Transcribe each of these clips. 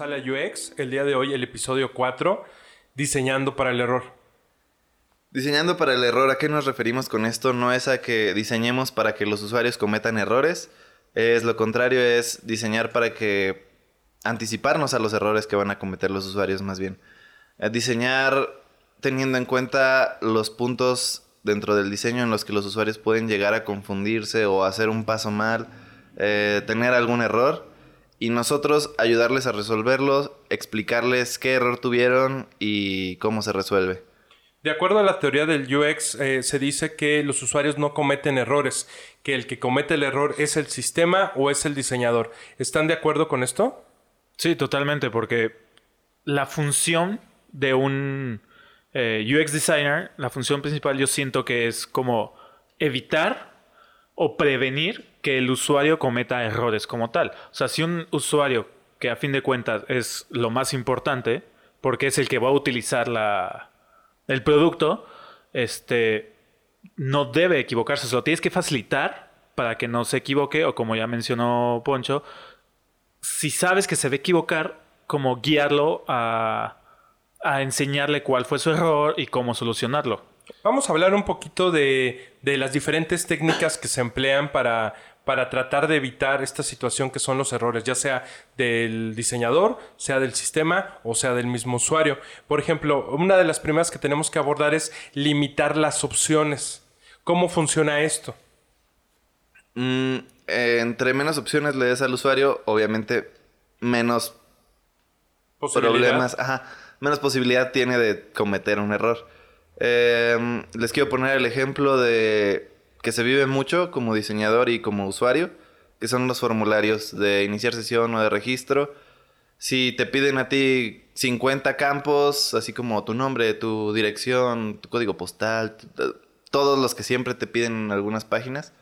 a UX. El día de hoy, el episodio 4, Diseñando para el error. Diseñando para el error, ¿a qué nos referimos con esto? No es a que diseñemos para que los usuarios cometan errores, es lo contrario, es diseñar para que anticiparnos a los errores que van a cometer los usuarios más bien. Eh, diseñar teniendo en cuenta los puntos dentro del diseño en los que los usuarios pueden llegar a confundirse o hacer un paso mal, eh, tener algún error y nosotros ayudarles a resolverlos, explicarles qué error tuvieron y cómo se resuelve. De acuerdo a la teoría del UX, eh, se dice que los usuarios no cometen errores, que el que comete el error es el sistema o es el diseñador. ¿Están de acuerdo con esto? Sí, totalmente, porque la función de un eh, UX designer, la función principal yo siento que es como evitar o prevenir que el usuario cometa errores como tal. O sea, si un usuario que a fin de cuentas es lo más importante, porque es el que va a utilizar la, el producto, este, no debe equivocarse, se lo tienes que facilitar para que no se equivoque o como ya mencionó Poncho, si sabes que se va a equivocar, como guiarlo a, a enseñarle cuál fue su error y cómo solucionarlo. Vamos a hablar un poquito de, de las diferentes técnicas que se emplean para, para tratar de evitar esta situación que son los errores, ya sea del diseñador, sea del sistema o sea del mismo usuario. Por ejemplo, una de las primeras que tenemos que abordar es limitar las opciones. ¿Cómo funciona esto? Mm, eh, entre menos opciones le des al usuario, obviamente menos problemas, ajá, menos posibilidad tiene de cometer un error. Em, les quiero poner el ejemplo de que se vive mucho como diseñador y como usuario, que son los formularios de iniciar sesión o de registro. Si te piden a ti 50 campos, así como tu nombre, tu dirección, tu código postal, todos los que siempre te piden en algunas páginas,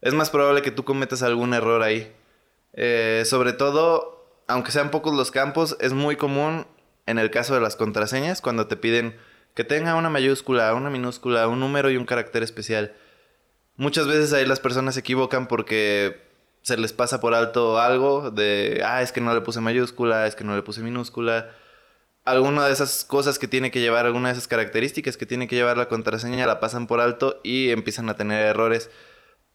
es más probable que tú cometas algún error ahí. Eh, sobre todo, aunque sean pocos los campos, es muy común en el caso de las contraseñas, cuando te piden que tenga una mayúscula, una minúscula, un número y un carácter especial. Muchas veces ahí las personas se equivocan porque se les pasa por alto algo de, ah, es que no le puse mayúscula, es que no le puse minúscula. Alguna de esas cosas que tiene que llevar, alguna de esas características que tiene que llevar la contraseña la pasan por alto y empiezan a tener errores.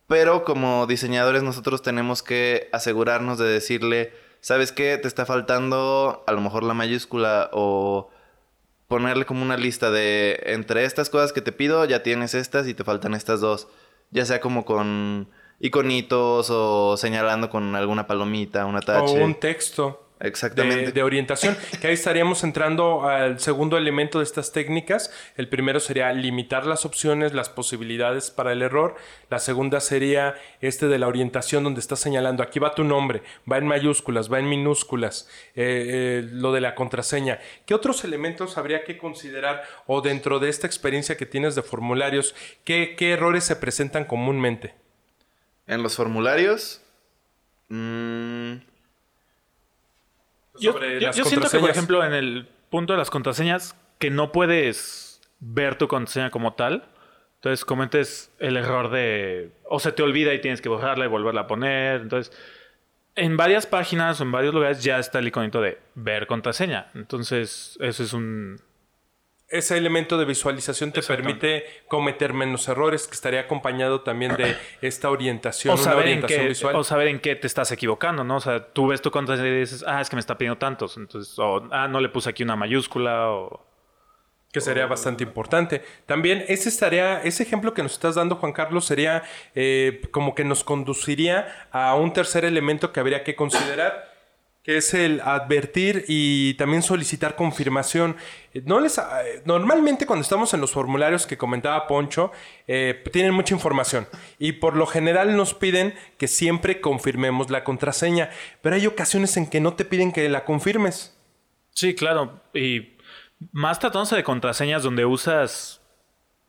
Pero como diseñadores nosotros tenemos que asegurarnos de decirle, ¿sabes qué? Te está faltando a lo mejor la mayúscula o ponerle como una lista de entre estas cosas que te pido ya tienes estas y te faltan estas dos. Ya sea como con iconitos o señalando con alguna palomita, una tache. O un texto. Exactamente. De, orientación. que ahí estaríamos entrando al segundo elemento de estas técnicas. El primero sería limitar las opciones, las posibilidades para el error. La segunda sería este de la orientación donde está señalando, aquí va tu nombre, va en mayúsculas, va en minúsculas, eh, eh, lo de la contraseña. ¿Qué otros elementos habría que considerar o dentro de esta experiencia que tienes de formularios, qué, errores se presentan comúnmente? En los formularios... Mmm yo, siento que, por ejemplo, en el punto de las contraseñas, que no puedes ver tu contraseña como tal. Entonces cometes el error de... O se te olvida y tienes que borrarla y volverla a poner. Entonces, en varias páginas o en varios lugares ya está el iconito de ver contraseña. Entonces, eso es un, ese elemento de visualización te permite cometer menos errores, que estaría acompañado también de esta orientación, o saber, en qué, visual. o saber en qué te estás equivocando, ¿no? O sea, tú ves tu contraseña y dices, ah, es que me está pidiendo tantos, entonces, o ah, no le puse aquí una mayúscula, o... Que sería bastante importante. También ese estaría, ese ejemplo que nos estás dando, Juan Carlos, sería eh, como que nos conduciría a un tercer elemento que habría que considerar que es el advertir y también solicitar confirmación. No les, eh, normalmente cuando estamos en los formularios que comentaba Poncho, eh, tienen mucha información y por lo general nos piden que siempre confirmemos la contraseña, pero hay ocasiones en que no te piden que la confirmes. Sí, claro, y más tratándose de contraseñas donde usas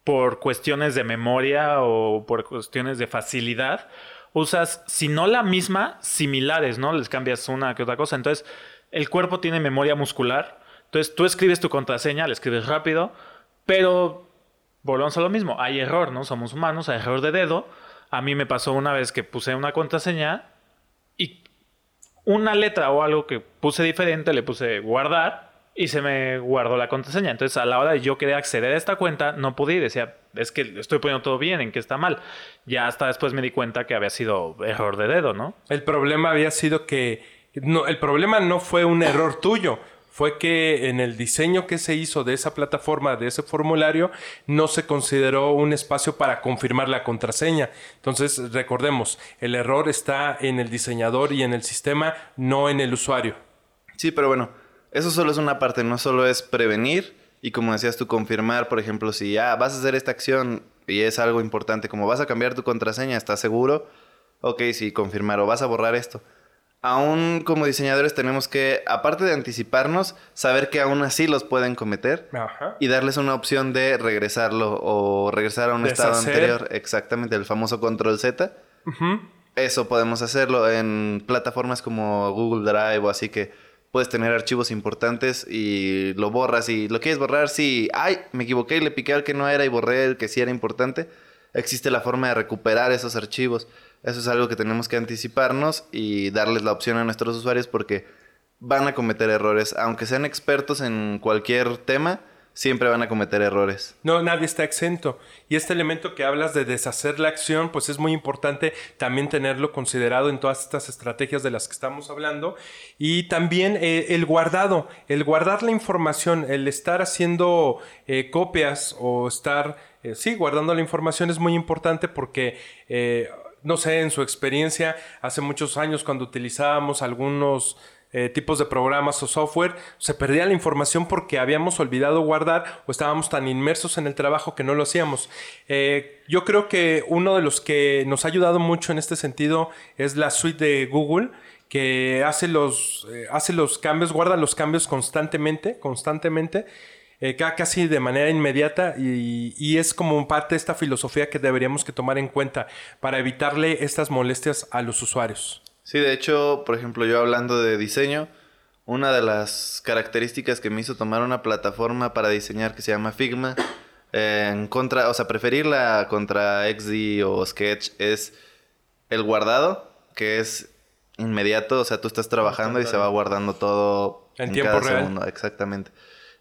por cuestiones de memoria o por cuestiones de facilidad, usas, si no la misma, similares, ¿no? Les cambias una que otra cosa. Entonces, el cuerpo tiene memoria muscular. Entonces, tú escribes tu contraseña, la escribes rápido, pero volvemos a lo mismo. Hay error, ¿no? Somos humanos, hay error de dedo. A mí me pasó una vez que puse una contraseña y una letra o algo que puse diferente, le puse guardar y se me guardó la contraseña. Entonces, a la hora de yo querer acceder a esta cuenta, no pude y decía, es que estoy poniendo todo bien, en que está mal. Ya hasta después me di cuenta que había sido error de dedo, ¿no? El problema había sido que no, el problema no fue un error tuyo, fue que en el diseño que se hizo de esa plataforma, de ese formulario, no se consideró un espacio para confirmar la contraseña. Entonces, recordemos, el error está en el diseñador y en el sistema, no en el usuario. Sí, pero bueno, eso solo es una parte, no solo es prevenir y como decías tú, confirmar, por ejemplo, si ya vas a hacer esta acción y es algo importante, como vas a cambiar tu contraseña, ¿estás seguro? Ok, sí, confirmar o vas a borrar esto aún como diseñadores tenemos que, aparte de anticiparnos, saber que aún así los pueden cometer y darles una opción de regresarlo o regresar a un estado anterior. Exactamente, el famoso control Z. Eso podemos hacerlo en plataformas como Google Drive o así que puedes tener archivos importantes y lo borras y lo quieres borrar si, ay, me equivoqué y le piqué al que no era y borré el que sí era importante. Existe la forma de recuperar esos archivos. Eso es algo que tenemos que anticiparnos y darles la opción a nuestros usuarios porque van a cometer errores. Aunque sean expertos en cualquier tema, siempre van a cometer errores. No, nadie está exento. Y este elemento que hablas de deshacer la acción, pues es muy importante también tenerlo considerado en todas estas estrategias de las que estamos hablando. Y también eh, el guardado, el guardar la información, el estar haciendo eh, copias o estar, eh, sí, guardando la información es muy importante porque no sé, en su experiencia, hace muchos años cuando utilizábamos algunos eh, tipos de programas o software, se perdía la información porque habíamos olvidado guardar o estábamos tan inmersos en el trabajo que no lo hacíamos. Eh, yo creo que uno de los que nos ha ayudado mucho en este sentido es la suite de Google que hace los, eh, hace los cambios, guarda los cambios constantemente, constantemente eh, casi de manera inmediata y, es como parte de esta filosofía que deberíamos que tomar en cuenta para evitarle estas molestias a los usuarios. Sí, de hecho, por ejemplo, yo hablando de diseño, una de las características que me hizo tomar una plataforma para diseñar que se llama Figma, eh, en contra, o sea, preferirla contra XD o Sketch es el guardado, que es inmediato, o sea, tú estás trabajando y se va guardando todo en, tiempo real. Segundo, exactamente.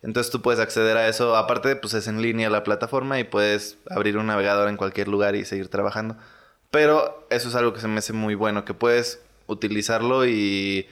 Entonces tú puedes acceder a eso. Aparte, pues es en línea la plataforma y puedes abrir un navegador en cualquier lugar y seguir trabajando. Pero eso es algo que se me hace muy bueno, que puedes utilizarlo y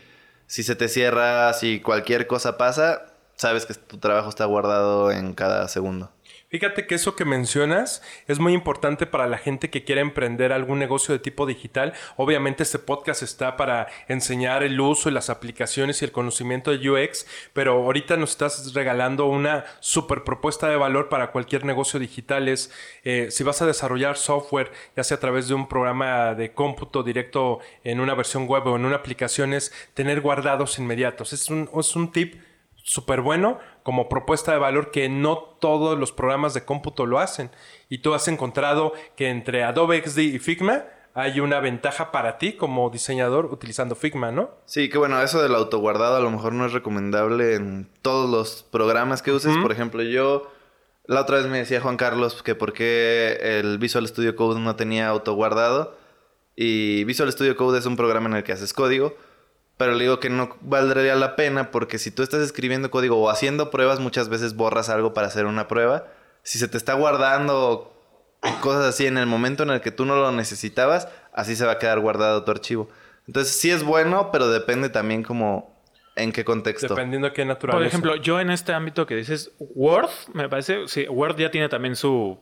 si se te cierra, si cualquier cosa pasa, sabes que tu trabajo está guardado en cada segundo. Fíjate que eso que mencionas es muy importante para la gente que quiere emprender algún negocio de tipo digital. Obviamente este podcast está para enseñar el uso y las aplicaciones y el conocimiento de UX, pero ahorita nos estás regalando una super propuesta de valor para cualquier negocio digital. Es eh, si vas a desarrollar software, ya sea a través de un programa de cómputo directo en una versión web o en una aplicación, es tener guardados inmediatos. Es un, es un tip súper bueno como propuesta de valor que no todos los programas de cómputo lo hacen. Y tú has encontrado que entre Adobe XD y Figma hay una ventaja para ti como diseñador utilizando Figma, ¿no? Sí, que bueno, eso del autoguardado a lo mejor no es recomendable en todos los programas que uses. Por ejemplo, yo la otra vez me decía Juan Carlos que por qué el Visual Studio Code no tenía autoguardado. Y Visual Studio Code es un programa en el que haces código pero le digo que no valdría la pena porque si tú estás escribiendo código o haciendo pruebas, muchas veces borras algo para hacer una prueba. Si se te está guardando cosas así en el momento en el que tú no lo necesitabas, así se va a quedar guardado tu archivo. Entonces sí es bueno, pero depende también como en qué contexto. Dependiendo de qué naturaleza. Por ejemplo, yo en este ámbito que dices Word, me parece, sí, Word ya tiene también su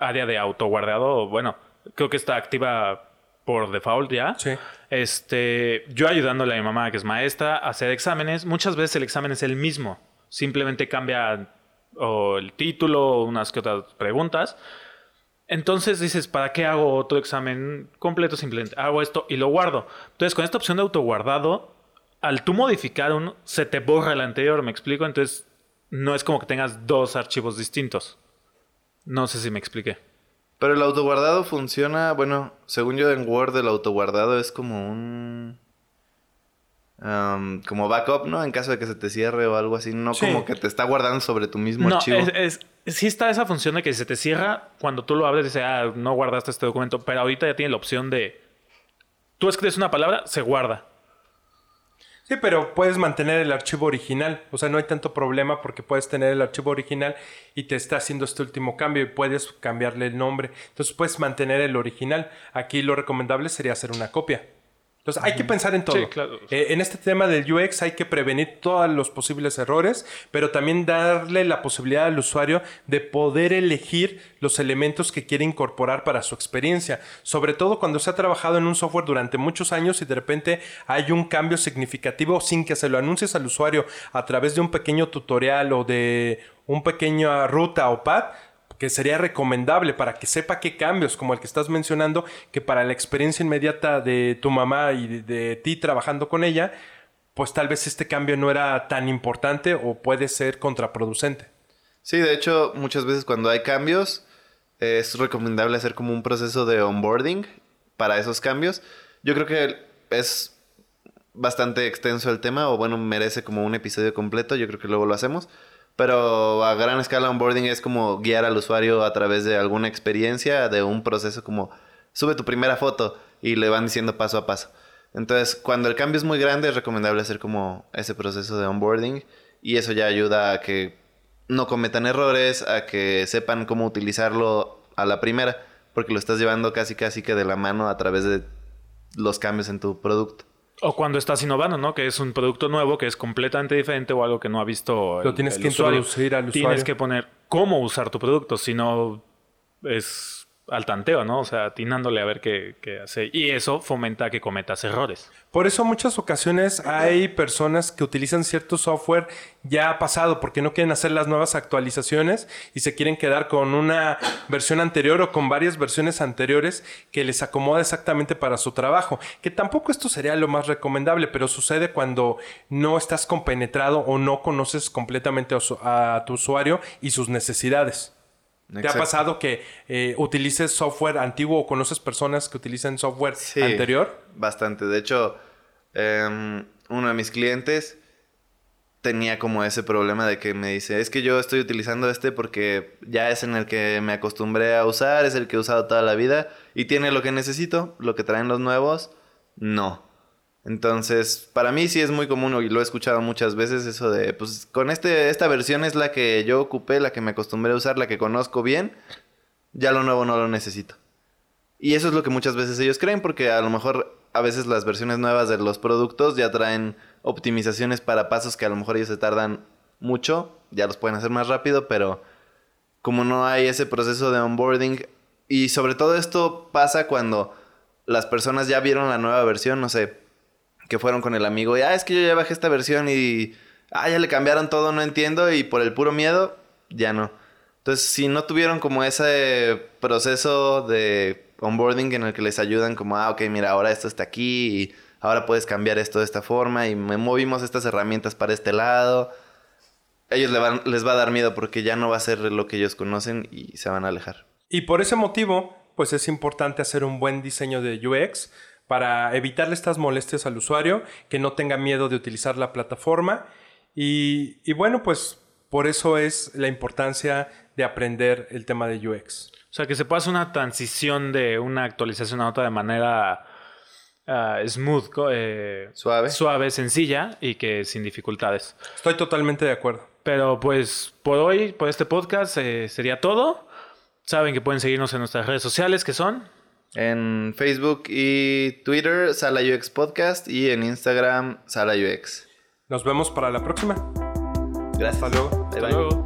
área de autoguardado. Bueno, creo que está activa por default ya. Sí. Este, yo ayudándole a mi mamá, que es maestra, a hacer exámenes. Muchas veces el examen es el mismo. Simplemente cambia o el título, unas que otras preguntas. Entonces dices, ¿para qué hago otro examen completo? Simplemente hago esto y lo guardo. Entonces, con esta opción de autoguardado, al tú modificar uno, se te borra el anterior, ¿me explico? Entonces, no es como que tengas dos archivos distintos. No sé si me expliqué. Pero el autoguardado funciona, bueno, según yo en Word el autoguardado es como un... como backup, ¿no? En caso de que se te cierre o algo así, no como que te está guardando sobre tu mismo no, archivo. Es, sí está esa función de que se te cierra cuando tú lo abres y dice, ah, no guardaste este documento, pero ahorita ya tiene la opción de, tú escribes una palabra, se guarda. Sí, pero puedes mantener el archivo original. O sea, no hay tanto problema porque puedes tener el archivo original y te está haciendo este último cambio y puedes cambiarle el nombre. Entonces puedes mantener el original. Aquí lo recomendable sería hacer una copia. Entonces hay que pensar en todo. Eh, en este tema del UX hay que prevenir todos los posibles errores, pero también darle la posibilidad al usuario de poder elegir los elementos que quiere incorporar para su experiencia. Sobre todo cuando se ha trabajado en un software durante muchos años y de repente hay un cambio significativo sin que se lo anuncies al usuario a través de un pequeño tutorial o de un pequeño ruta o pad que sería recomendable para que sepa qué cambios, como el que estás mencionando, que para la experiencia inmediata de tu mamá y de, ti trabajando con ella, pues tal vez este cambio no era tan importante o puede ser contraproducente. Sí, de hecho, muchas veces cuando hay cambios, es recomendable hacer como un proceso de onboarding para esos cambios. Yo creo que es bastante extenso el tema, o bueno, merece como un episodio completo, yo creo que luego lo hacemos. Pero a gran escala onboarding es como guiar al usuario a través de alguna experiencia, de un proceso como sube tu primera foto y le van diciendo paso a paso. Entonces, cuando el cambio es muy grande, es recomendable hacer como ese proceso de onboarding y eso ya ayuda a que no cometan errores, a que sepan cómo utilizarlo a la primera, porque lo estás llevando casi casi que de la mano a través de los cambios en tu producto. O cuando estás innovando, ¿no? Que es un producto nuevo que es completamente diferente o algo que no ha visto. Lo tienes que introducir al usuario. Tienes que poner cómo usar tu producto, si no es al tanteo, ¿no? O sea, atinándole a ver qué, hace. Y eso fomenta que cometas errores. Por eso, muchas ocasiones hay personas que utilizan cierto software ya pasado porque no quieren hacer las nuevas actualizaciones y se quieren quedar con una versión anterior o con varias versiones anteriores que les acomoda exactamente para su trabajo. Que tampoco esto sería lo más recomendable, pero sucede cuando no estás compenetrado o no conoces completamente a tu usuario y sus necesidades. ¿Te ha pasado que eh, utilices software antiguo o conoces personas que utilizan software anterior? Bastante. De hecho, em, uno de mis clientes tenía como ese problema de que me dice, es que yo estoy utilizando este porque ya es en el que me acostumbré a usar, es el que he usado toda la vida y tiene lo que necesito, lo que traen los nuevos, no. Entonces, para mí sí es muy común y lo he escuchado muchas veces eso de, pues con este, esta versión es la que yo ocupé, la que me acostumbré a usar, la que conozco bien, ya lo nuevo no lo necesito. Y eso es lo que muchas veces ellos creen porque a lo mejor a veces las versiones nuevas de los productos ya traen optimizaciones para pasos que a lo mejor ellos se tardan mucho, ya los pueden hacer más rápido, pero como no hay ese proceso de onboarding y sobre todo esto pasa cuando las personas ya vieron la nueva versión, no sé, que fueron con el amigo y, ah, es que yo ya bajé esta versión y, ah, ya le cambiaron todo, no entiendo y por el puro miedo, ya no. Entonces, si no tuvieron como ese proceso de onboarding en el que les ayudan como, ah, ok, mira, ahora esto está aquí ahora puedes cambiar esto de esta forma y me movimos estas herramientas para este lado. Ellos les va a dar miedo porque ya no va a ser lo que ellos conocen y se van a alejar. Y por ese motivo, pues es importante hacer un buen diseño de UX para evitarle estas molestias al usuario, que no tenga miedo de utilizar la plataforma. Y, bueno, pues por eso es la importancia de aprender el tema de UX. O sea, que se pueda hacer una transición de una actualización a otra de manera ah, smooth, eh, suave. suave, sencilla y que sin dificultades. Estoy totalmente de acuerdo. Pero pues por hoy, por este podcast, eh, sería todo. Saben que pueden seguirnos en nuestras redes sociales, que son en Facebook y Twitter, Sala UX Podcast, y en Instagram, Sala UX. Nos vemos para la próxima. Gracias. Hasta luego. Hasta luego.